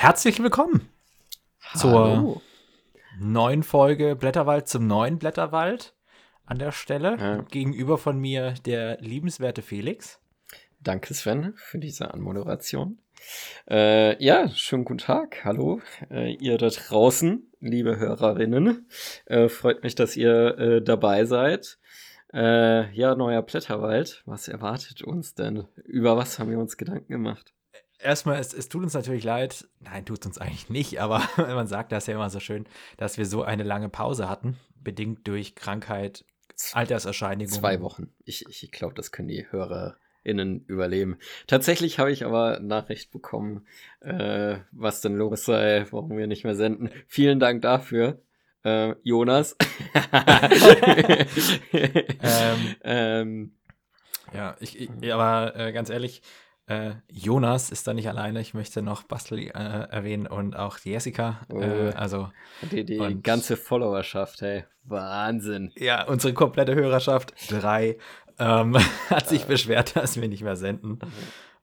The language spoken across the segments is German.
Herzlich willkommen zur neuen Folge Blätterwald zum neuen Blätterwald an der Stelle. Ja. Gegenüber von mir der liebenswerte Felix. Danke, Sven, für diese Anmoderation. Äh, ja, schönen guten Tag. Hallo, äh, ihr da draußen, liebe Hörerinnen. Äh, freut mich, dass ihr äh, dabei seid. Äh, ja, neuer Blätterwald. Was erwartet uns denn? Über was haben wir uns Gedanken gemacht? Erstmal, es, es tut uns natürlich leid. Nein, tut uns eigentlich nicht, aber man sagt das ja immer so schön, dass wir so eine lange Pause hatten, bedingt durch Krankheit, Alterserscheinigungen. Zwei Wochen. Ich, ich glaube, das können die HörerInnen überleben. Tatsächlich habe ich aber Nachricht bekommen, äh, was denn los sei, warum wir nicht mehr senden. Vielen Dank dafür. Äh, Jonas. Ähm, ähm, Ja, ich, ich aber äh, ganz ehrlich, äh, Jonas ist da nicht alleine. Ich möchte noch Bastel äh, erwähnen und auch Jessica. Oh. Äh, also die die Und- ganze Followerschaft, hey. Wahnsinn. ja, unsere komplette Hörerschaft, drei, ähm, hat sich beschwert, dass wir nicht mehr senden.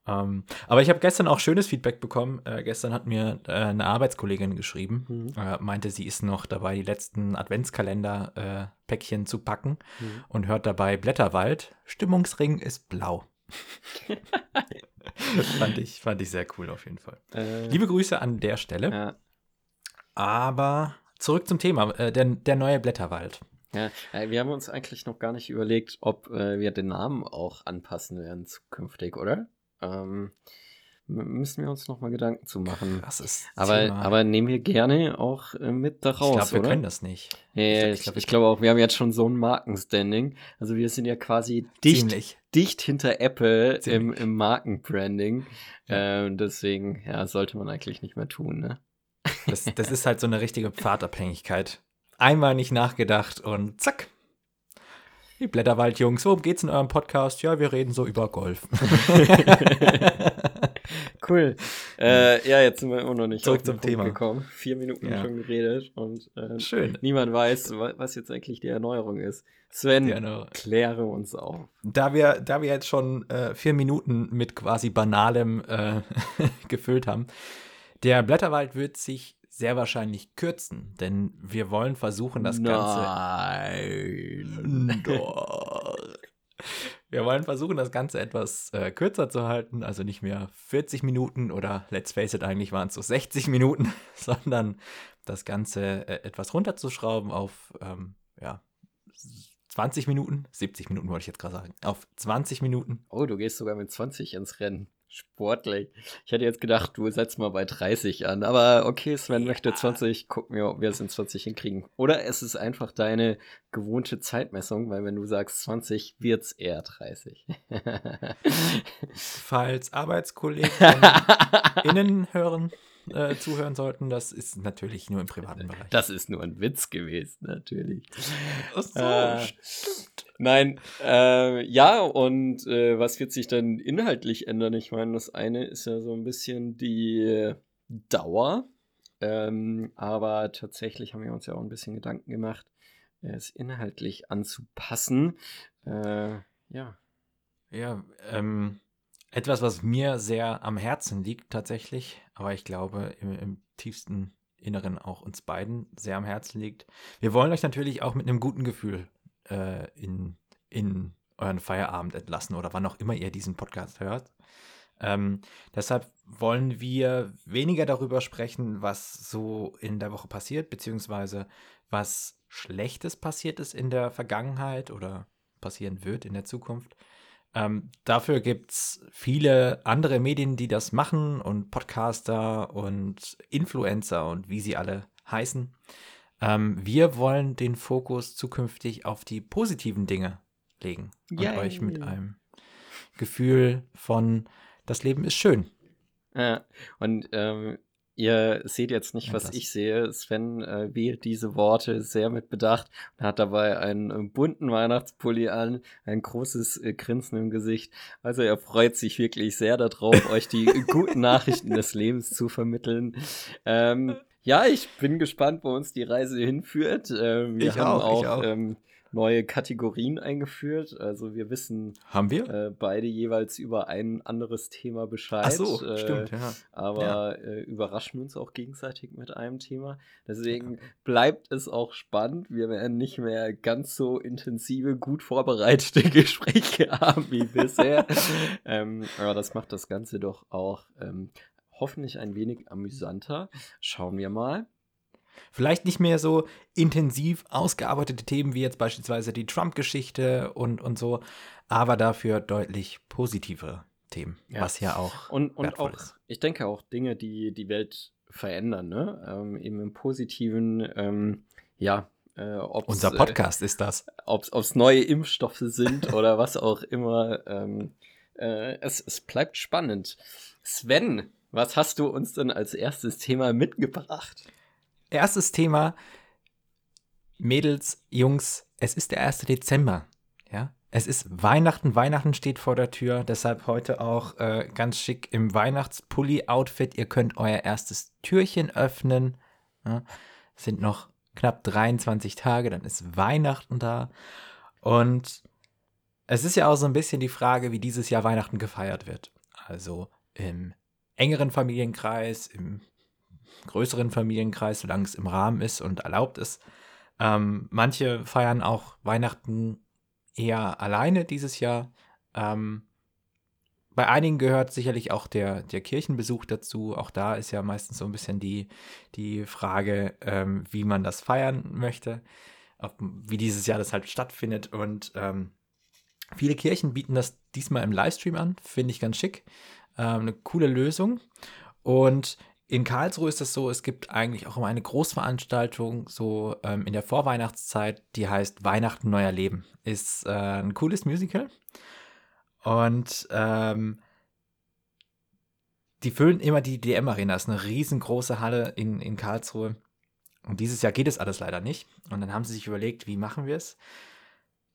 Ähm, aber ich habe gestern auch schönes Feedback bekommen. Äh, gestern hat mir äh, eine Arbeitskollegin geschrieben, Mhm. äh, meinte, sie ist noch dabei, die letzten Adventskalender-Päckchen zu packen Mhm. und hört dabei Blätterwald. Stimmungsring ist blau. fand, ich, fand ich sehr cool auf jeden Fall. Äh, Liebe Grüße an der Stelle. ja, Aber zurück zum Thema, äh, der, der neue Blätterwald. ja, äh, wir haben uns eigentlich noch gar nicht überlegt, ob äh, wir den Namen auch anpassen werden zukünftig, oder? Ähm, müssen wir uns noch mal Gedanken zu machen. Krasses Aber, Thema. aber nehmen wir gerne auch äh, mit da ich raus, glaube, wir oder? können das nicht. Ja, Ich ich, glaub, ich, glaube auch, wir haben jetzt schon so ein Markenstanding. Also wir sind ja quasi dicht, Ziemlich. dicht hinter Apple im, im Markenbranding. Ja. Ähm, deswegen, ja, sollte man eigentlich nicht mehr tun, ne? Das, das ist halt so eine richtige Pfadabhängigkeit. Einmal nicht nachgedacht und zack. Die Blätterwald-Jungs, worum geht's in eurem Podcast? Ja, wir reden so über Golf. Cool. Äh, ja, jetzt sind wir immer noch nicht Zurück zum Punkt Thema. gekommen. Vier Minuten Ja. schon geredet und äh, Schön. niemand weiß, wa- was jetzt eigentlich die Erneuerung ist. Sven, Erneuerung. kläre uns auf. Da wir, da wir jetzt schon äh, vier Minuten mit quasi banalem äh, gefüllt haben, der Blätterwald wird sich sehr wahrscheinlich kürzen, denn wir wollen versuchen, das Ganze. Nein. Wir wollen versuchen, das Ganze etwas äh, kürzer zu halten, also nicht mehr 40 Minuten oder let's face it, eigentlich waren es so 60 Minuten, sondern das Ganze äh, etwas runterzuschrauben auf ähm, ja, 20 Minuten, 70 Minuten wollte ich jetzt gerade sagen, auf 20 Minuten. Oh, du gehst sogar mit 20 ins Rennen. Sportlich. Ich hätte jetzt gedacht, du setzt mal bei 30 an. Aber okay, Sven möchte 20. Gucken wir, ob wir es in 20 hinkriegen. Oder es ist einfach deine gewohnte Zeitmessung, weil wenn du sagst 20, wird es eher 30. Falls Arbeitskollegen innen hören, äh, zuhören sollten, das ist natürlich nur im privaten Bereich. Das ist nur ein Witz gewesen, natürlich. Ach so, Äh, stimmt. Nein, äh, ja, und äh, was wird sich dann inhaltlich ändern? Ich meine, das eine ist ja so ein bisschen die Dauer, ähm, aber tatsächlich haben wir uns ja auch ein bisschen Gedanken gemacht, es inhaltlich anzupassen. Äh, ja. Ja, ähm, etwas, was mir sehr am Herzen liegt tatsächlich, aber ich glaube im, im tiefsten Inneren auch uns beiden sehr am Herzen liegt. Wir wollen euch natürlich auch mit einem guten Gefühl äh, in, in euren Feierabend entlassen oder wann auch immer ihr diesen Podcast hört. Ähm, deshalb wollen wir weniger darüber sprechen, was so in der Woche passiert, beziehungsweise was Schlechtes passiert ist in der Vergangenheit oder passieren wird in der Zukunft. Ähm, dafür gibt es viele andere Medien, die das machen und Podcaster und Influencer und wie sie alle heißen. Ähm, wir wollen den Fokus zukünftig auf die positiven Dinge legen und Yay. euch mit einem Gefühl von das Leben ist schön. Ja, und ähm, ihr seht jetzt nicht, Ja, was das- ich sehe. Sven äh, wählt diese Worte sehr mit Bedacht und hat dabei einen äh, bunten Weihnachtspulli an, ein großes äh, Grinsen im Gesicht. Also er freut sich wirklich sehr darauf, euch die guten Nachrichten des Lebens zu vermitteln. Ähm, ja, ich bin gespannt, wo uns die Reise hinführt. Äh, wir ich haben auch, auch. Ähm, neue Kategorien eingeführt. Also wir wissen haben wir äh, beide jeweils über ein anderes Thema Bescheid. Ach so, äh, stimmt, ja. Aber ja. Äh, überraschen uns auch gegenseitig mit einem Thema. Deswegen ja. bleibt es auch spannend. Wir werden nicht mehr ganz so intensive, gut vorbereitete Gespräche haben wie bisher. ähm, aber das macht das Ganze doch auch ähm, hoffentlich ein wenig amüsanter. Schauen wir mal. Vielleicht nicht mehr so intensiv ausgearbeitete Themen wie jetzt beispielsweise die Trump-Geschichte und, und so, aber dafür deutlich positive Themen, ja. was ja auch und, und auch, ist. Ich denke auch Dinge, die die Welt verändern, ne? Ähm, eben im Positiven, ähm, ja. Äh, Unser äh, Podcast äh, ist das. Ob es neue Impfstoffe sind oder was auch immer. Ähm, äh, es, es bleibt spannend. Sven, was hast du uns denn als erstes Thema mitgebracht? Erstes Thema, Mädels, Jungs, es ist der 1. Dezember. Ja, es ist Weihnachten, Weihnachten steht vor der Tür, deshalb heute auch äh, ganz schick im Weihnachtspulli-Outfit. Ihr könnt euer erstes Türchen öffnen. Ja, sind noch knapp 23 Tage, dann ist Weihnachten da. Und es ist ja auch so ein bisschen die Frage, wie dieses Jahr Weihnachten gefeiert wird. Also im engeren Familienkreis, im größeren Familienkreis, solange es im Rahmen ist und erlaubt ist. Ähm, manche feiern auch Weihnachten eher alleine dieses Jahr. Ähm, bei einigen gehört sicherlich auch der, der Kirchenbesuch dazu. Auch da ist ja meistens so ein bisschen die, die Frage, ähm, wie man das feiern möchte, ob, wie dieses Jahr das halt stattfindet. Und ähm, viele Kirchen bieten das diesmal im Livestream an, finde ich ganz schick. Ähm, eine coole Lösung. Und in Karlsruhe ist es so, es gibt eigentlich auch immer eine Großveranstaltung, so ähm, in der Vorweihnachtszeit, die heißt Weihnachten Neuer Leben. Ist äh, ein cooles Musical. Und ähm, die füllen immer die DM-Arena. Das ist eine riesengroße Halle in, in Karlsruhe. Und dieses Jahr geht es alles leider nicht. Und dann haben sie sich überlegt, wie machen wir es?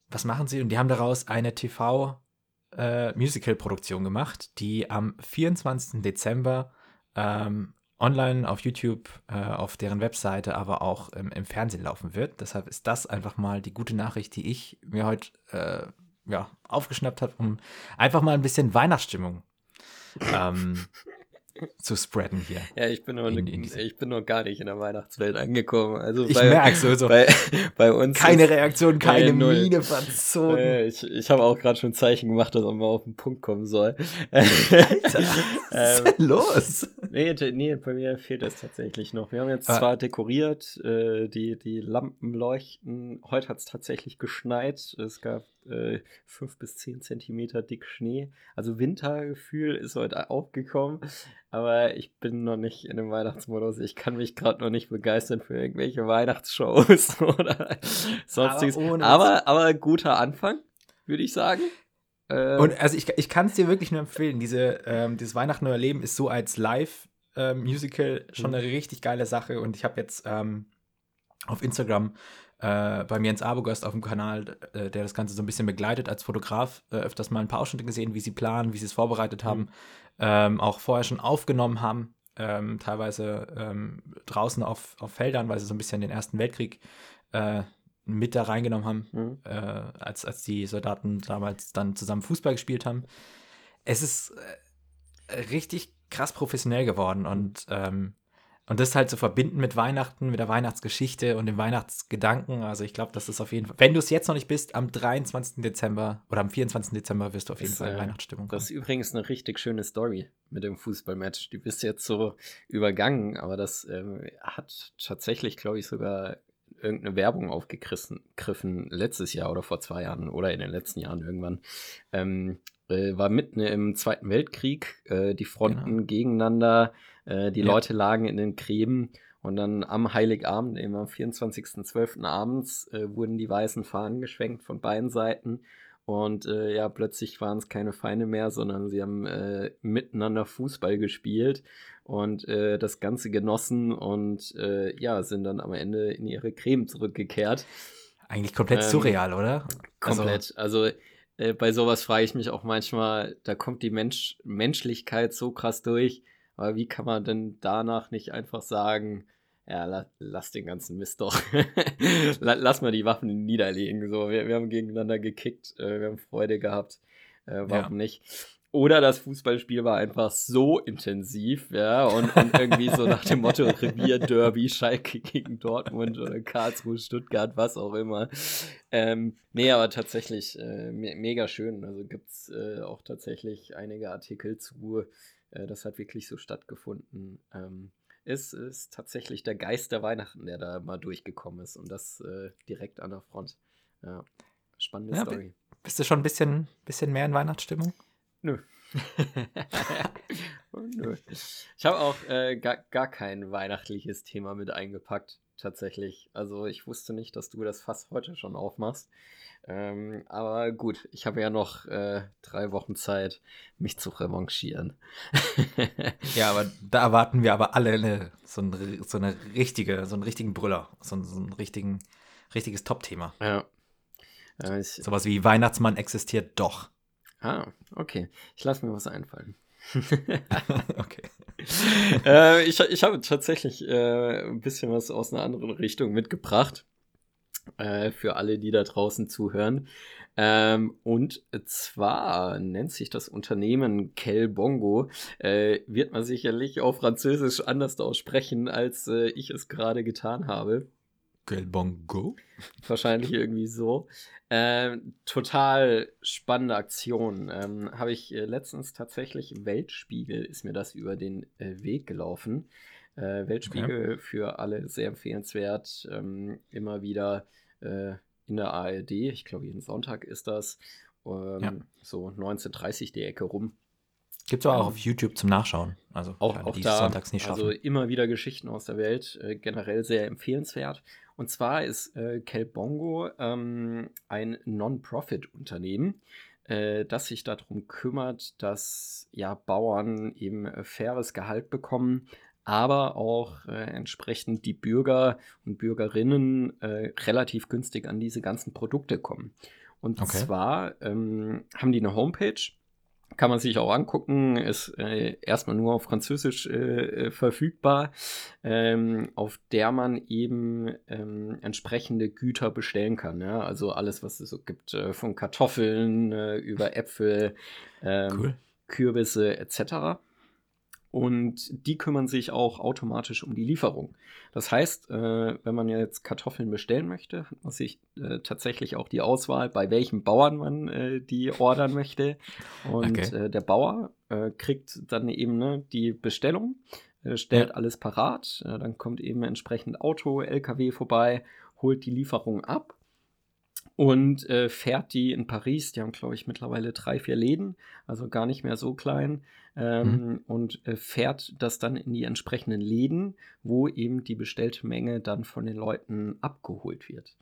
Was machen sie? Und die haben daraus eine TV-Musical-Produktion äh, gemacht, die am 24. Dezember ähm, online auf YouTube, äh, auf deren Webseite, aber auch ähm, im Fernsehen laufen wird. Deshalb ist das einfach mal die gute Nachricht, die ich mir heute äh, ja, aufgeschnappt habe, um einfach mal ein bisschen Weihnachtsstimmung ähm, zu spreaden hier. Ja, ich bin, noch in, in ich bin noch gar nicht in der Weihnachtswelt angekommen. Also ich merke so, so bei, bei, uns. Keine Reaktion, keine äh, Miene verzogen. Äh, ich ich habe auch gerade schon Zeichen gemacht, dass man mal auf den Punkt kommen soll. Alter, was ist denn ähm, los? Nee, nee, bei mir fehlt es tatsächlich noch. Wir haben jetzt ah. zwar dekoriert, äh, die, die Lampen leuchten. Heute hat es tatsächlich geschneit. Es gab äh, fünf bis zehn Zentimeter dick Schnee. Also Wintergefühl ist heute auch gekommen, aber ich bin noch nicht in dem Weihnachtsmodus. Ich kann mich gerade noch nicht begeistern für irgendwelche Weihnachtsshows oder sonstiges. Aber, aber, aber, guter Anfang, würde ich sagen. Äh, Und also ich, ich kann es dir wirklich nur empfehlen. Diese, ähm, dieses Weihnachten Neuer Leben ist so als Live-Musical ähm, schon mhm. eine richtig geile Sache. Und ich habe jetzt ähm, auf Instagram äh, bei mir ins Abogast auf dem Kanal, äh, der das Ganze so ein bisschen begleitet als Fotograf, äh, öfters mal ein paar Ausschnitte gesehen, wie sie planen, wie sie es vorbereitet haben, mhm. ähm, auch vorher schon aufgenommen haben, ähm, teilweise ähm, draußen auf, auf Feldern, weil sie so ein bisschen den Ersten Weltkrieg äh, mit da reingenommen haben, mhm. Äh, als, als die Soldaten damals dann zusammen Fußball gespielt haben. Es ist äh, richtig krass professionell geworden und ähm, und das halt zu verbinden mit Weihnachten, mit der Weihnachtsgeschichte und dem Weihnachtsgedanken. Also ich glaube, das ist auf jeden Fall, wenn du es jetzt noch nicht bist, am 23. Dezember oder am 24. Dezember wirst du auf jeden das, Fall äh, Weihnachtsstimmung kommen. Das ist übrigens eine richtig schöne Story mit dem Fußballmatch. Die bist jetzt so übergangen, aber das ähm, hat tatsächlich, glaube ich, sogar irgendeine Werbung aufgegriffen letztes Jahr oder vor zwei Jahren oder in den letzten Jahren irgendwann. Ähm, äh, war mitten im Zweiten Weltkrieg, äh, die Fronten genau. gegeneinander äh, die ja. Leute lagen in den Gräben und dann am Heiligabend, eben am 24.12. abends, äh, wurden die weißen Fahnen geschwenkt von beiden Seiten. Und äh, ja, plötzlich waren es keine Feinde mehr, sondern sie haben äh, miteinander Fußball gespielt und äh, das Ganze genossen und äh, ja, sind dann am Ende in ihre Creme zurückgekehrt. Eigentlich komplett ähm, surreal, oder? Komplett. Also, also äh, bei sowas frage ich mich auch manchmal, da kommt die Mensch Menschlichkeit so krass durch aber wie kann man denn danach nicht einfach sagen, ja, la, lass den ganzen Mist doch. lass mal die Waffen niederlegen. So, wir, wir haben gegeneinander gekickt, äh, wir haben Freude gehabt. Äh, warum ja. nicht? Oder das Fußballspiel war einfach so intensiv, ja, und, und irgendwie so nach dem Motto Revierderby, Schalke gegen Dortmund oder Karlsruhe, Stuttgart, was auch immer. Ähm, nee, aber tatsächlich äh, me mega schön. Also gibt es äh, auch tatsächlich einige Artikel zu. Äh, das hat wirklich so stattgefunden. Ähm, es ist tatsächlich der Geist der Weihnachten, der da mal durchgekommen ist und das äh, direkt an der Front. Ja, spannende ja, Story. Bist du schon ein bisschen, bisschen mehr in Weihnachtsstimmung? Nö. Nö. Ich habe auch äh, gar, gar kein weihnachtliches Thema mit eingepackt, tatsächlich. Also ich wusste nicht, dass du das fast heute schon aufmachst. Ähm, aber gut, ich habe ja noch äh, drei Wochen Zeit, mich zu revanchieren. ja, aber da erwarten wir aber alle eine, so, eine, so eine richtige, so einen richtigen Brüller, so, so ein richtigen, richtiges Top-Thema. Ja. Äh, ich, Sowas wie Weihnachtsmann existiert doch. Ah, okay. Ich lasse mir was einfallen. okay. äh, ich, ich habe tatsächlich äh, ein bisschen was aus einer anderen Richtung mitgebracht. Äh, für alle, die da draußen zuhören. Ähm, und zwar nennt sich das Unternehmen Kel Bongo. Äh, wird man sicherlich auf Französisch anders aussprechen, als äh, ich es gerade getan habe. Kel Bongo? Wahrscheinlich irgendwie so. Ähm, total spannende Aktion. Ähm, Habe ich äh, letztens tatsächlich im Weltspiegel ist mir das über den äh, Weg gelaufen. Äh, Weltspiegel okay. für alle sehr empfehlenswert. Ähm, immer wieder äh, in der ARD. Ich glaube, jeden Sonntag ist das. Ähm, ja. So 1930 die Ecke rum. Gibt es auch auf YouTube zum Nachschauen. Also auch, auch da, sonntags nicht schaffen. Also immer wieder Geschichten aus der Welt. Äh, generell sehr empfehlenswert. Und zwar ist äh, Kelbongo ähm, ein Non-Profit-Unternehmen, äh, das sich darum kümmert, dass ja, Bauern eben äh, faires Gehalt bekommen, aber auch äh, entsprechend die Bürger und Bürgerinnen äh, relativ günstig an diese ganzen Produkte kommen. Und okay. zwar ähm, haben die eine Homepage, kann man sich auch angucken, ist äh, erstmal nur auf Französisch äh, äh, verfügbar, ähm, auf der man eben ähm, entsprechende Güter bestellen kann. Ja? Also alles, was es so gibt, äh, von Kartoffeln äh, über Äpfel, ähm, cool. Kürbisse etc und die kümmern sich auch automatisch um die Lieferung. Das heißt, äh, wenn man jetzt Kartoffeln bestellen möchte, hat man sich äh, tatsächlich auch die Auswahl, bei welchem Bauern man äh, die ordern möchte. Und okay. Äh, der Bauer äh, kriegt dann eben ne, die Bestellung, äh, stellt ja. alles parat, dann kommt eben entsprechend Auto, LKW vorbei, holt die Lieferung ab und äh, fährt die in Paris. Die haben, glaube ich, mittlerweile drei, vier Läden, also gar nicht mehr so klein. Ähm, mhm. Und äh, fährt das dann in die entsprechenden Läden, wo eben die bestellte Menge dann von den Leuten abgeholt wird.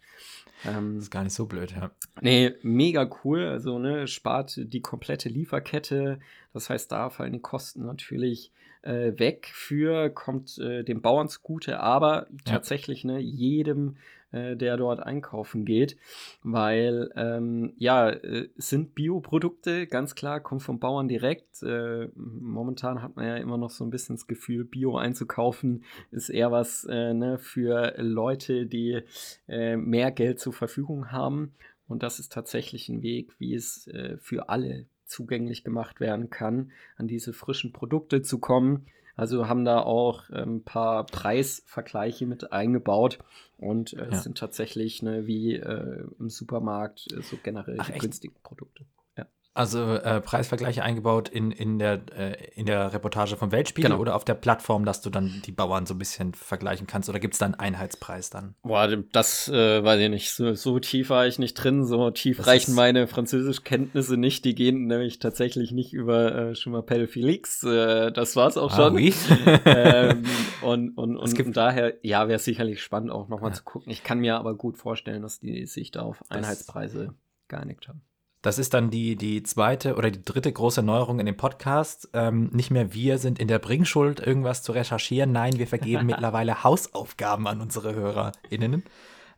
Ähm, das ist gar nicht so blöd, ja. Nee, mega cool. Also, ne, spart die komplette Lieferkette. Das heißt, da fallen die Kosten natürlich äh, weg für, kommt äh, dem Bauern zugute, aber ja. tatsächlich ne, jedem äh, der dort einkaufen geht, weil ähm, ja, äh, sind Bioprodukte, ganz klar, kommt vom Bauern direkt. Äh, momentan hat man ja immer noch so ein bisschen das Gefühl, Bio einzukaufen ist eher was äh, ne, für Leute, die äh, mehr Geld zur Verfügung haben. Und das ist tatsächlich ein Weg, wie es äh, für alle zugänglich gemacht werden kann, an diese frischen Produkte zu kommen. Also haben da auch ein ähm, paar Preisvergleiche mit eingebaut und äh, ja. es sind tatsächlich ne, wie äh, im Supermarkt äh, so generell Ach, günstige Produkte. Also äh, Preisvergleiche eingebaut in, in, der, äh, in der Reportage vom Weltspiegel genau. oder auf der Plattform, dass du dann die Bauern so ein bisschen vergleichen kannst? Oder gibt es da einen Einheitspreis dann? Boah, das äh, weiß ich nicht. So, so, tief war ich nicht drin. So tief das reichen meine Französischkenntnisse nicht. Die gehen nämlich tatsächlich nicht über äh, Schumapel Felix. Äh, das war's auch ah, schon. Oui. ähm, und und, und, und daher, ja, wäre sicherlich spannend auch nochmal ja. zu gucken. Ich kann mir aber gut vorstellen, dass die sich da auf Einheitspreise geeinigt haben. Das ist dann die, die zweite oder die dritte große Neuerung in dem Podcast. Ähm, nicht mehr wir sind in der Bringschuld, irgendwas zu recherchieren. Nein, wir vergeben mittlerweile Hausaufgaben an unsere HörerInnen.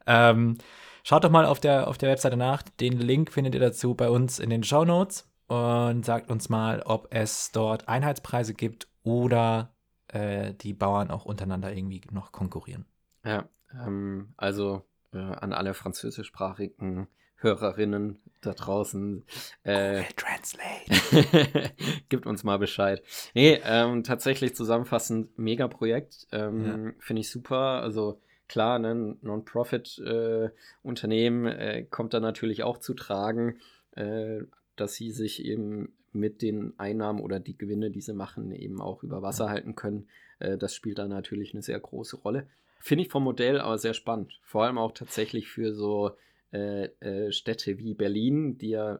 Ähm, schaut doch mal auf der, auf der Webseite nach. Den Link findet ihr dazu bei uns in den Show Notes und sagt uns mal, ob es dort Einheitspreise gibt oder äh, die Bauern auch untereinander irgendwie noch konkurrieren. Ja, ähm, also äh, an alle französischsprachigen Hörerinnen da draußen. Äh, Translate. gibt uns mal Bescheid. Nee, ähm, tatsächlich zusammenfassend, Mega-Projekt. Ähm, ja. Finde ich super. Also klar, ne, Non-Profit-Unternehmen äh, äh, kommt da natürlich auch zu tragen, äh, dass sie sich eben mit den Einnahmen oder die Gewinne, die sie machen, eben auch über Wasser halten können. Äh, das spielt da natürlich eine sehr große Rolle. Finde ich vom Modell aber sehr spannend. Vor allem auch tatsächlich für so äh, äh, Städte wie Berlin, die ja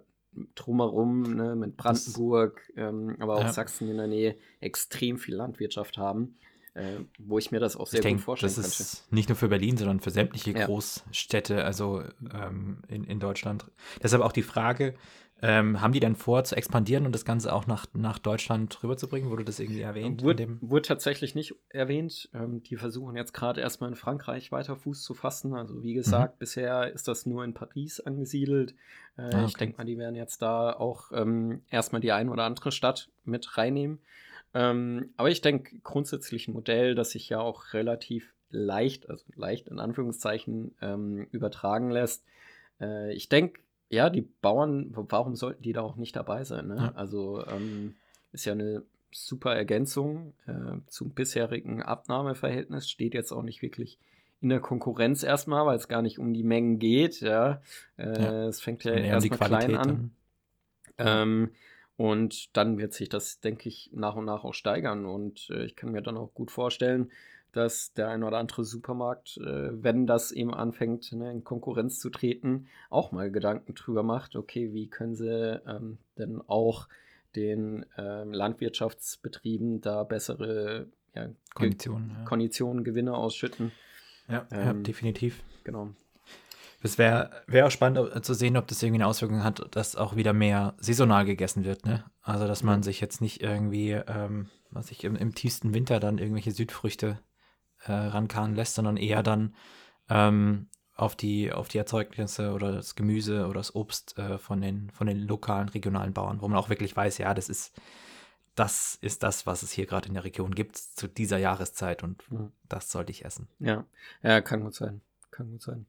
drumherum ne, mit Brandenburg, ähm, aber auch ja. Sachsen in der Nähe extrem viel Landwirtschaft haben. Äh, wo ich mir das auch sehr ich gut denk, vorstellen das ist Nicht nur für Berlin, sondern für sämtliche ja. Großstädte, also ähm, in, in Deutschland. Deshalb auch die Frage, ähm, haben die denn vor zu expandieren und das Ganze auch nach, nach Deutschland rüberzubringen? Wurde das irgendwie erwähnt? Wurde, wurde tatsächlich nicht erwähnt. Ähm, die versuchen jetzt gerade erstmal in Frankreich weiter Fuß zu fassen. Also wie gesagt, mhm. bisher ist das nur in Paris angesiedelt. Äh, ah, okay. Ich denke mal, die werden jetzt da auch ähm, erstmal die ein oder andere Stadt mit reinnehmen. Ähm, aber ich denke, grundsätzlich ein Modell, das sich ja auch relativ leicht, also leicht in Anführungszeichen, ähm, übertragen lässt. Äh, ich denke, ja, die Bauern, warum sollten die da auch nicht dabei sein? Ne? Ja. Also ähm, ist ja eine super Ergänzung äh, zum bisherigen Abnahmeverhältnis, steht jetzt auch nicht wirklich in der Konkurrenz erstmal, weil es gar nicht um die Mengen geht. Ja, äh, ja. es fängt ja erstmal klein an. Ähm, und dann wird sich das, denke ich, nach und nach auch steigern. Und äh, ich kann mir dann auch gut vorstellen, dass der ein oder andere Supermarkt, äh, wenn das eben anfängt, ne, in Konkurrenz zu treten, auch mal Gedanken drüber macht, okay, wie können sie ähm, denn auch den ähm, Landwirtschaftsbetrieben da bessere ja, Konditionen, Ge ja. Konditionen, Gewinne ausschütten. Ja, ähm, ja definitiv. Genau. Es wäre wär auch spannend zu sehen, ob das irgendwie eine Auswirkung hat, dass auch wieder mehr saisonal gegessen wird. Ne? Also, dass man sich jetzt nicht irgendwie, ähm, was ich im, im tiefsten Winter dann irgendwelche Südfrüchte äh, rankarren lässt, sondern eher dann ähm, auf, die, auf die Erzeugnisse oder das Gemüse oder das Obst äh, von, den, von den lokalen, regionalen Bauern, wo man auch wirklich weiß, ja, das ist, das ist das, was es hier gerade in der Region gibt zu dieser Jahreszeit und mhm. das sollte ich essen. Ja, ja, kann gut sein. Kann gut sein.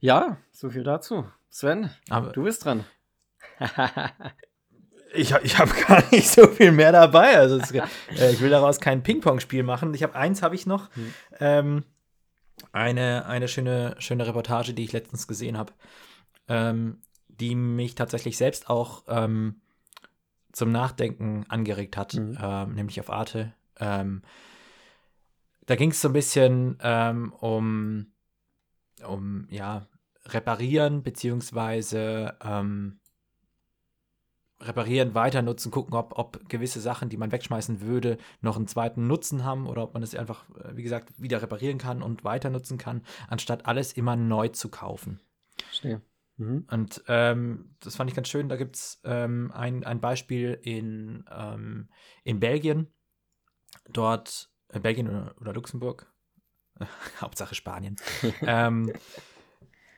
Ja, so viel dazu. Sven, Aber du bist dran. ich, ich habe gar nicht so viel mehr dabei. Also es, äh, ich will daraus kein Ping-Pong-Spiel machen. Ich habe eins habe ich noch. Hm. Ähm, eine, eine schöne, schöne Reportage, die ich letztens gesehen habe, ähm, die mich tatsächlich selbst auch ähm, zum Nachdenken angeregt hat, mhm. nämlich auf Arte. Ähm, da ging es so ein bisschen ähm, um, um ja, reparieren, beziehungsweise ähm, reparieren, weiter nutzen, gucken, ob, ob gewisse Sachen, die man wegschmeißen würde, noch einen zweiten Nutzen haben oder ob man es einfach, äh, wie gesagt, wieder reparieren kann und weiter nutzen kann, anstatt alles immer neu zu kaufen. Verstehe. Mhm. Und ähm, das fand ich ganz schön. Da gibt es ähm, ein, ein Beispiel in, ähm, in Belgien. Dort, äh, Belgien oder, oder Luxemburg, Hauptsache Spanien. ähm,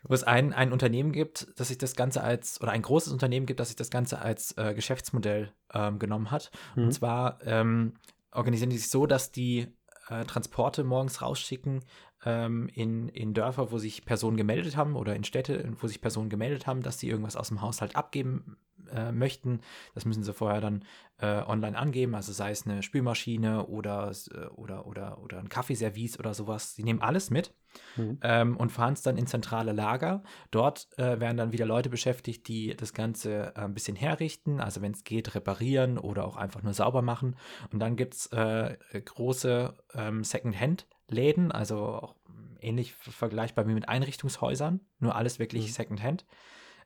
wo es ein, ein Unternehmen gibt, das sich das Ganze als, oder ein großes Unternehmen gibt, das sich das Ganze als äh, Geschäftsmodell ähm, genommen hat. Mhm. Und zwar ähm, organisieren die sich so, dass die äh, Transporte morgens rausschicken ähm, in, in Dörfer, wo sich Personen gemeldet haben oder in Städte, wo sich Personen gemeldet haben, dass sie irgendwas aus dem Haushalt abgeben äh, möchten. Das müssen sie vorher dann äh, online angeben, also sei es eine Spülmaschine oder, äh, oder, oder, oder ein Kaffeeservice oder sowas. Sie nehmen alles mit mhm. ähm, und fahren es dann in zentrale Lager. Dort äh, werden dann wieder Leute beschäftigt, die das Ganze äh, ein bisschen herrichten, also wenn es geht, reparieren oder auch einfach nur sauber machen. Und dann gibt es äh, große ähm, Second-Hand-Läden, also auch ähnlich vergleichbar wie mit Einrichtungshäusern, nur alles wirklich mhm. Second-Hand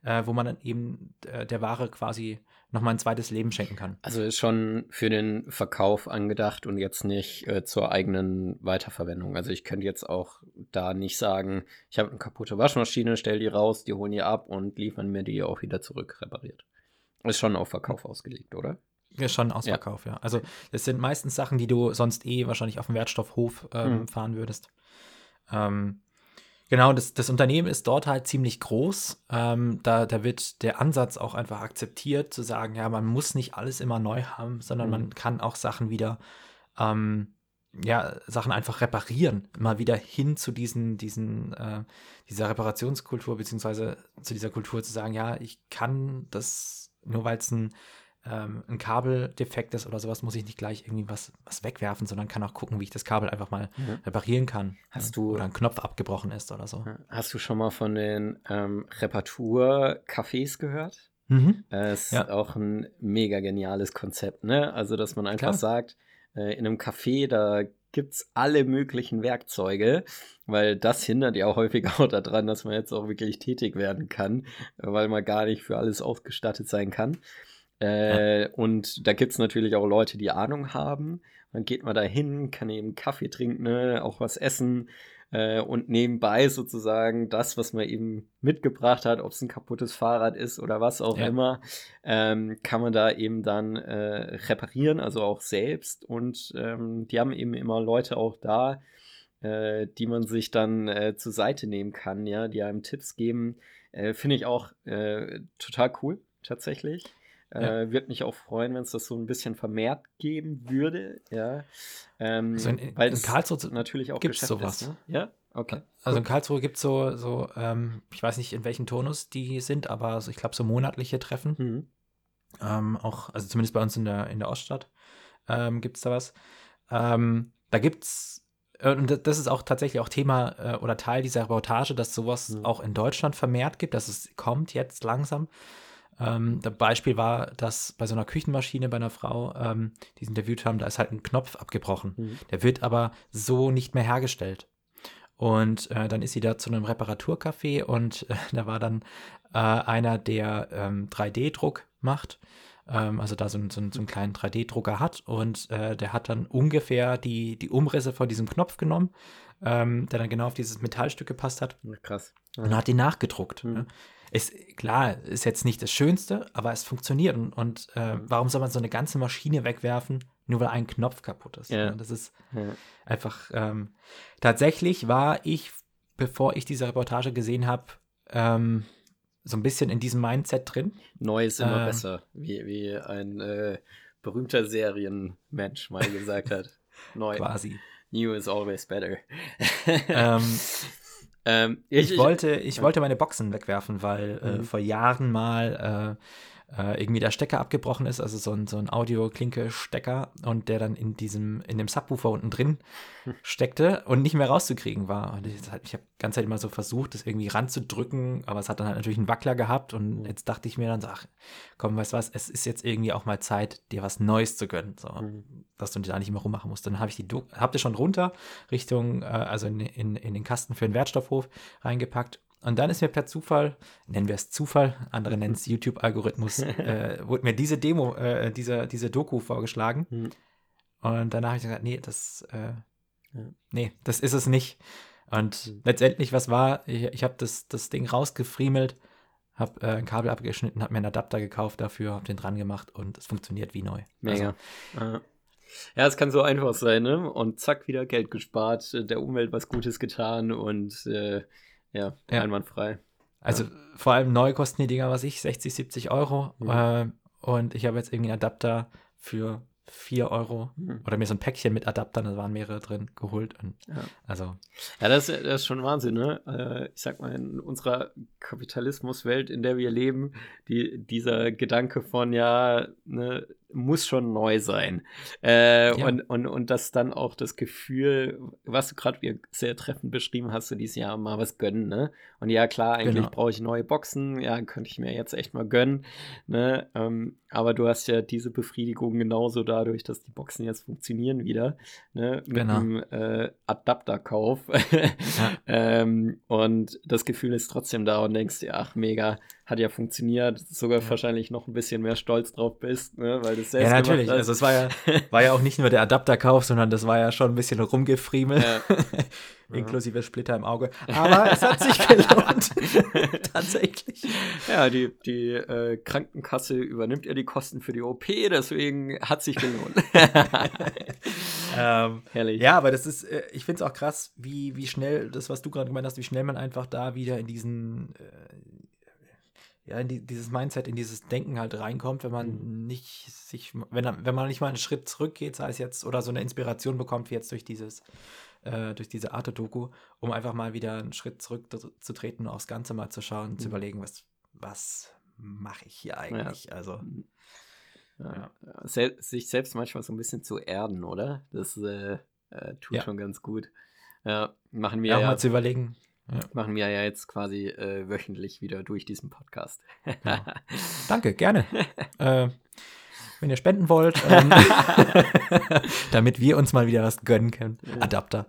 äh, wo man dann eben der Ware quasi nochmal ein zweites Leben schenken kann. Also ist schon für den Verkauf angedacht und jetzt nicht äh, zur eigenen Weiterverwendung. Also ich könnte jetzt auch da nicht sagen, ich habe eine kaputte Waschmaschine, stell die raus, die holen die ab und liefern mir die auch wieder zurück repariert. Ist schon auf Verkauf ausgelegt, oder? Ja, schon Ausverkauf, ja. ja. Also das sind meistens Sachen, die du sonst eh wahrscheinlich auf dem Wertstoffhof ähm, mhm. fahren würdest. Ähm, Genau, das, das Unternehmen ist dort halt ziemlich groß. Ähm, da, da wird der Ansatz auch einfach akzeptiert, zu sagen, ja, man muss nicht alles immer neu haben, sondern mhm. man kann auch Sachen wieder ähm, ja, Sachen einfach reparieren, mal wieder hin zu diesen, diesen, äh, dieser Reparationskultur, beziehungsweise zu dieser Kultur zu sagen, ja, ich kann das, nur weil es ein, ähm, ein Kabeldefekt ist oder sowas, muss ich nicht gleich irgendwie was, was wegwerfen, sondern kann auch gucken, wie ich das Kabel einfach mal mhm. reparieren kann. Hast du, oder ein Knopf abgebrochen ist oder so. Hast du schon mal von den ähm, Reparatur-Cafés gehört? Mhm. Äh, ist ja. auch ein mega geniales Konzept, ne? Also, dass man einfach Klar. sagt, äh, in einem Café, da gibt es alle möglichen Werkzeuge, weil das hindert ja auch häufig auch daran, dass man jetzt auch wirklich tätig werden kann, weil man gar nicht für alles ausgestattet sein kann. Äh, ja. Und da gibt es natürlich auch Leute, die Ahnung haben. Dann geht man da hin, kann eben Kaffee trinken, ne, auch was essen äh, und nebenbei sozusagen das, was man eben mitgebracht hat, ob es ein kaputtes Fahrrad ist oder was auch ja. immer, ähm, kann man da eben dann äh, reparieren, also auch selbst. Und ähm, die haben eben immer Leute auch da, äh, die man sich dann äh, zur Seite nehmen kann, ja, die einem Tipps geben. Äh, finde ich auch total cool, tatsächlich. Ja. Äh, Würde mich auch freuen, wenn es das so ein bisschen vermehrt geben würde. Ja. Ähm, also in, weil in Karlsruhe natürlich auch gibt es sowas. Ist, ne? Ja, okay. Also in Karlsruhe gibt es so, so ähm, ich weiß nicht, in welchem Tonus die sind, aber so, ich glaube, so monatliche Treffen. Mhm. Ähm, auch, also zumindest bei uns in der, in der Oststadt ähm, gibt es da was. Ähm, da gibt es äh, und das ist auch tatsächlich auch Thema äh, oder Teil dieser Reportage, dass sowas mhm. auch in Deutschland vermehrt gibt, dass es kommt jetzt langsam. Ähm, das Beispiel war, dass bei so einer Küchenmaschine bei einer Frau, ähm, die sie interviewt haben, da ist halt ein Knopf abgebrochen. Mhm. Der wird aber so nicht mehr hergestellt. Und äh, dann ist sie da zu einem Reparaturcafé und äh, da war dann äh, einer, der ähm, 3D-Druck macht. Ähm, also da so, so, so, einen kleinen 3D-Drucker hat und äh, der hat dann ungefähr die, die Umrisse von diesem Knopf genommen, ähm, der dann genau auf dieses Metallstück gepasst hat. Krass. Ja. Und hat den nachgedruckt. Mhm. Ist, klar, ist jetzt nicht das Schönste, aber es funktioniert. Und, und äh, mhm. warum soll man so eine ganze Maschine wegwerfen, nur weil ein Knopf kaputt ist? Ja. Das ist ja. einfach. Ähm, tatsächlich war ich, bevor ich diese Reportage gesehen habe, ähm, so ein bisschen in diesem Mindset drin. Neu ist immer äh, besser, wie, wie ein äh, berühmter Serienmensch mal gesagt hat. Neu. Quasi. New is always better. ähm, ähm, ich, ich, wollte, ich wollte meine Boxen wegwerfen, weil äh, mhm. vor Jahren mal äh, äh, irgendwie der Stecker abgebrochen ist, also so ein, so ein Audio-Klinke-Stecker und der dann in diesem, in dem Subwoofer unten drin steckte und nicht mehr rauszukriegen war. Und ich, ich habe die ganze Zeit immer so versucht, das irgendwie ranzudrücken, aber es hat dann halt natürlich einen Wackler gehabt und mhm. jetzt dachte ich mir dann so, ach, komm, weißt du was, es ist jetzt irgendwie auch mal Zeit, dir was Neues zu gönnen, so, mhm. dass du da nicht immer rummachen musst. Dann habe ich die, habt ihr schon runter Richtung, äh, also in, in, in den Kasten für den Wertstoffhof reingepackt und dann ist mir per Zufall, nennen wir es Zufall, andere nennen es YouTube-Algorithmus, äh, wurde mir diese Demo, äh, diese, diese Doku vorgeschlagen. Mhm. Und danach habe ich gesagt, nee, das, äh, nee, das ist es nicht. Und mhm. letztendlich, was war, ich, ich habe das, das Ding rausgefriemelt, habe äh, ein Kabel abgeschnitten, habe mir einen Adapter gekauft dafür, habe den dran gemacht und es funktioniert wie neu. Mega. Also, ja, es kann so einfach sein, ne? Und zack, wieder Geld gespart, der Umwelt was Gutes getan und äh, ja, ja. einwandfrei. Also ja. vor allem neu kosten die Dinger, was ich, 60, 70 Euro. Mhm. Äh, und ich habe jetzt irgendwie einen Adapter für 4 Euro mhm. oder mir so ein Päckchen mit Adaptern, da waren mehrere drin, geholt. Und ja. Also. Ja, das, das ist schon Wahnsinn, ne? Äh, ich sag mal, in unserer Kapitalismuswelt, in der wir leben, die, dieser Gedanke von, ja, ne, muss schon neu sein. Äh, ja. und, und, und das dann auch das Gefühl, was du gerade sehr treffend beschrieben hast, so dieses Jahr mal was gönnen, ne? Und ja, klar, eigentlich genau. brauche ich neue Boxen, ja, könnte ich mir jetzt echt mal gönnen, ne? Ähm, aber du hast ja diese Befriedigung genauso dadurch, dass die Boxen jetzt funktionieren wieder, ne? Mit genau. einem äh, Adapterkauf. ja. ähm, und das Gefühl ist trotzdem da und denkst dir, ach, mega, hat ja funktioniert, sogar ja. wahrscheinlich noch ein bisschen mehr stolz drauf bist, ne? weil du selbst Ja, natürlich. Also es war ja, war ja auch nicht nur der Adapterkauf, sondern das war ja schon ein bisschen rumgefriemel. Ja. Inklusive Splitter im Auge. Aber es hat sich gelohnt. Tatsächlich. Ja, die, die äh, Krankenkasse übernimmt ja die Kosten für die OP, deswegen hat sich gelohnt. ähm, Herrlich. Ja, aber das ist, äh, ich finde es auch krass, wie, wie schnell, das, was du gerade gemeint hast, wie schnell man einfach da wieder in diesen äh, ja, in die, dieses Mindset, in dieses Denken halt reinkommt, wenn man mhm. nicht sich, wenn, wenn man nicht mal einen Schritt zurückgeht, sei es jetzt, oder so eine Inspiration bekommt, wie jetzt durch dieses, äh, durch diese Arte-Doku, um einfach mal wieder einen Schritt zurückzutreten, aufs Ganze mal zu schauen, mhm. zu überlegen, was, was mache ich hier eigentlich? Ja. Also. Mhm. Ja. Ja. Sel sich selbst manchmal so ein bisschen zu erden, oder? Das äh, äh, tut schon ganz gut. Ja, machen wir ja. Auch mal zu überlegen, ja. Machen wir ja jetzt quasi äh, wöchentlich wieder durch diesen Podcast. Ja. Danke, gerne. äh, wenn ihr spenden wollt, ähm, damit wir uns mal wieder was gönnen können. Adapter.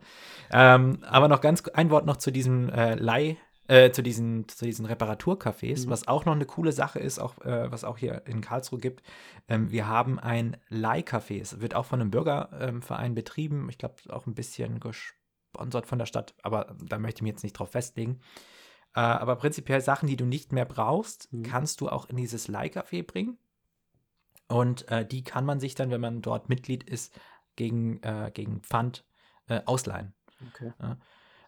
Ähm, aber noch ganz ein Wort noch zu diesem äh, Leih, äh, zu diesen, zu diesen Reparaturcafés, mhm. was auch noch eine coole Sache ist, auch, äh, was auch hier in Karlsruhe gibt. Ähm, wir haben ein Leihcafé. Es wird auch von einem Bürgerverein betrieben. Ich glaube, auch ein bisschen gesponsert gesponsert von der Stadt, aber da möchte ich mich jetzt nicht drauf festlegen. Äh, aber prinzipiell Sachen, die du nicht mehr brauchst, mhm. kannst du auch in dieses Leihcafé bringen. Und äh, die kann man sich dann, wenn man dort Mitglied ist, gegen, äh, gegen Pfand äh, ausleihen. Okay.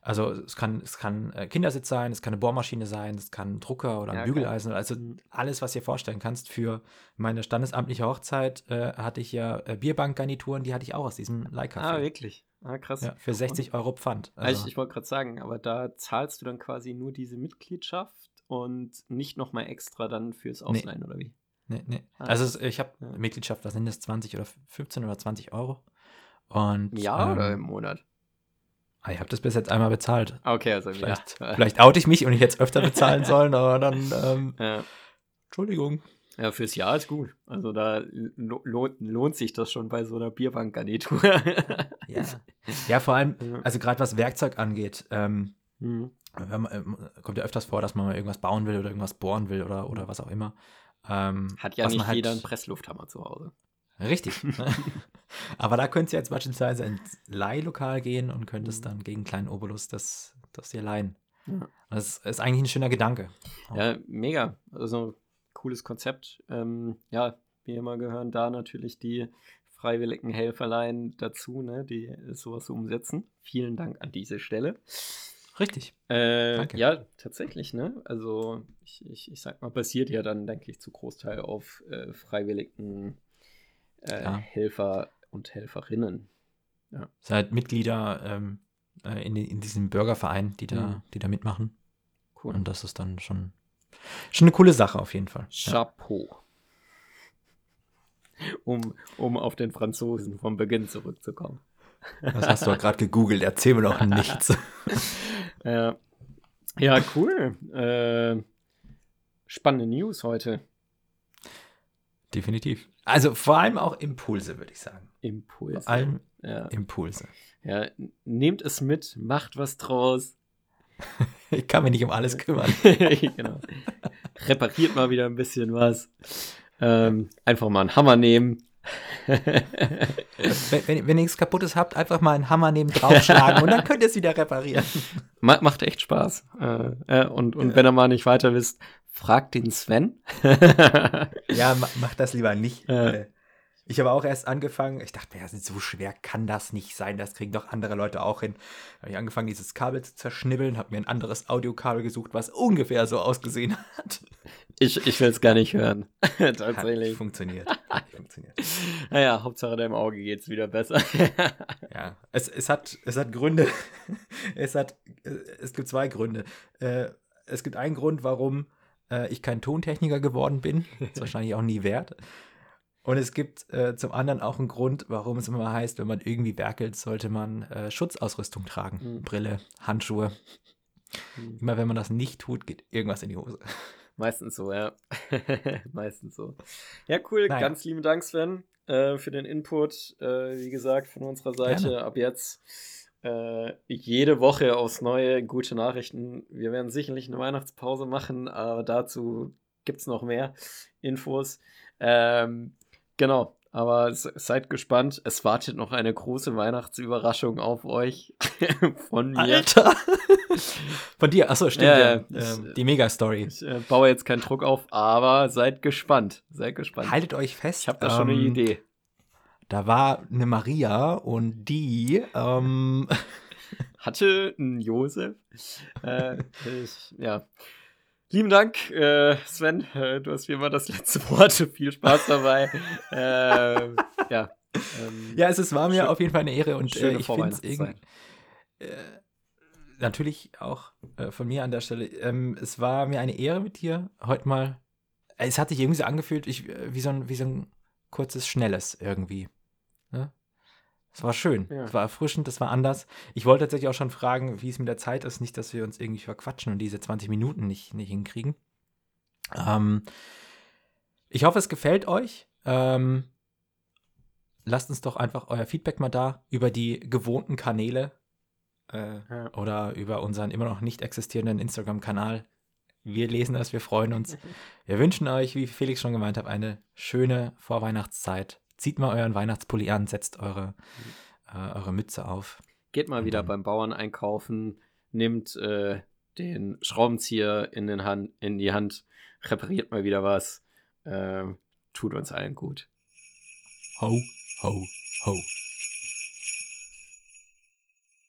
Also es kann, es kann äh, Kindersitz sein, es kann eine Bohrmaschine sein, es kann ein Drucker oder ein ja, Bügeleisen. Also mhm. alles, was ihr vorstellen kannst. Für meine standesamtliche Hochzeit äh, hatte ich ja äh, Bierbankgarnituren, die hatte ich auch aus diesem Leihcafé. Ah, wirklich? Ah, krass. Ja, für 60 Euro Pfand. Also. Ich, ich wollte gerade sagen, aber da zahlst du dann quasi nur diese Mitgliedschaft und nicht nochmal extra dann fürs Ausleihen, nee. oder wie? Nee, nee. Ah, also ich habe ja. Mitgliedschaft, was sind das, 20 oder 15 oder 20 Euro? Und, Im Jahr ähm, oder im Monat? Ah, ich habe das bis jetzt einmal bezahlt. Okay, also vielleicht, ja. vielleicht oute ich mich und ich hätte es öfter bezahlen sollen, aber dann, ähm, ja. Entschuldigung. Ja, fürs Jahr ist gut. Also da lohnt, lohnt sich das schon bei so einer Bierbankgarnitur. ja. ja, vor allem, also gerade was Werkzeug angeht, ähm, mhm. man, ähm, kommt ja öfters vor, dass man mal irgendwas bauen will oder irgendwas bohren will oder, oder was auch immer. Ähm, Hat ja nicht halt, jeder einen Presslufthammer zu Hause. Richtig. Aber da könntest du jetzt beispielsweise ins Leihlokal gehen und könntest mhm. dann gegen kleinen Obolus das, das dir leihen. Ja. Das ist eigentlich ein schöner Gedanke. Ja, mega. Also cooles Konzept. Ähm, ja, wie immer gehören da natürlich die freiwilligen Helferlein dazu, ne, die sowas umsetzen. Vielen Dank an diese Stelle. Richtig. Äh, Danke. Ja, tatsächlich, ne? Also ich, ich, ich sag mal, basiert ja dann, denke ich, zu Großteil auf äh, freiwilligen äh, ja. Helfer und Helferinnen. Ja. Seid Mitglieder ähm, äh, in, in diesem Bürgerverein, die da, mhm. die da mitmachen. Cool. Und das ist dann schon, schon eine coole Sache auf jeden Fall. Chapeau. Ja. Um, um auf den Franzosen vom Beginn zurückzukommen. Das hast du gerade gegoogelt, erzähl mir doch nichts. ja. ja, cool. Äh, spannende News heute. Definitiv. Also vor allem auch Impulse, würde ich sagen. Impulse. Vor allem ja. Impulse. Ja, nehmt es mit, macht was draus. ich kann mich nicht um alles kümmern. genau. Repariert mal wieder ein bisschen was. Ähm, einfach mal einen Hammer nehmen. wenn, wenn, wenn ihr nichts Kaputtes habt, einfach mal einen Hammer neben draufschlagen und dann könnt ihr es wieder reparieren. Macht echt Spaß. Äh, äh, und und wenn ihr mal nicht weiter wisst, fragt den Sven. ja, mach das lieber nicht. Äh. Ich habe auch erst angefangen, ich dachte mir, ja, so schwer kann das nicht sein, das kriegen doch andere Leute auch hin. Da habe ich angefangen, dieses Kabel zu zerschnibbeln, habe mir ein anderes Audiokabel gesucht, was ungefähr so ausgesehen hat. Ich, ich will es gar nicht hören. Tatsächlich. Hat funktioniert. Hat funktioniert. Naja, Hauptsache deinem Auge geht es wieder besser. ja, es, es, hat, es hat Gründe. es, hat, es gibt zwei Gründe. Äh, es gibt einen Grund, warum äh, ich kein Tontechniker geworden bin. Das ist wahrscheinlich auch nie wert. Und es gibt äh, zum anderen auch einen Grund, warum es immer heißt, wenn man irgendwie werkelt, sollte man äh, Schutzausrüstung tragen. Mhm. Brille, Handschuhe. Mhm. Immer wenn man das nicht tut, geht irgendwas in die Hose. Meistens so, ja. Meistens so. Ja, cool. Naja. Ganz lieben Dank, Sven, äh, für den Input. Äh, wie gesagt, von unserer Seite Gerne. ab jetzt äh, jede Woche aufs Neue gute Nachrichten. Wir werden sicherlich eine Weihnachtspause machen, aber dazu gibt es noch mehr Infos. Ähm, Genau, aber seid gespannt. Es wartet noch eine große Weihnachtsüberraschung auf euch von mir. Alter! von dir, achso, stimmt. Ja, ja. Ähm, die Mega-Story. Ich äh, baue jetzt keinen Druck auf, aber seid gespannt. Seid gespannt. Haltet euch fest. Ich habe da ähm, schon eine ähm, Idee. Da war eine Maria und die hatte einen Josef. äh, ich, ja. Lieben Dank, äh, Sven. Äh, du hast wie immer das letzte Wort. Viel Spaß dabei. äh, ja. Ähm, ja, es, es war mir schön, auf jeden Fall eine Ehre und äh, ich finde es irgendwie. Äh, natürlich auch äh, von mir an der Stelle. Ähm, es war mir eine Ehre mit dir heute mal. Es hat sich irgendwie so angefühlt, ich, wie, so ein, wie so ein kurzes, schnelles irgendwie. Es war schön, ja. es war erfrischend, es war anders. Ich wollte tatsächlich auch schon fragen, wie es mit der Zeit ist. Nicht, dass wir uns irgendwie verquatschen und diese 20 Minuten nicht, nicht hinkriegen. Ähm, ich hoffe, es gefällt euch. Ähm, lasst uns doch einfach euer Feedback mal da über die gewohnten Kanäle äh, ja. oder über unseren immer noch nicht existierenden Instagram-Kanal. Wir lesen das, wir freuen uns. Wir wünschen euch, wie Felix schon gemeint hat, eine schöne Vorweihnachtszeit zieht mal euren Weihnachtspulli an, setzt eure, äh, eure Mütze auf. Geht mal wieder beim Bauern einkaufen, nehmt äh, den Schraubenzieher in, den Hand, in die Hand, repariert mal wieder was. Äh, tut uns allen gut. Ho, ho, ho.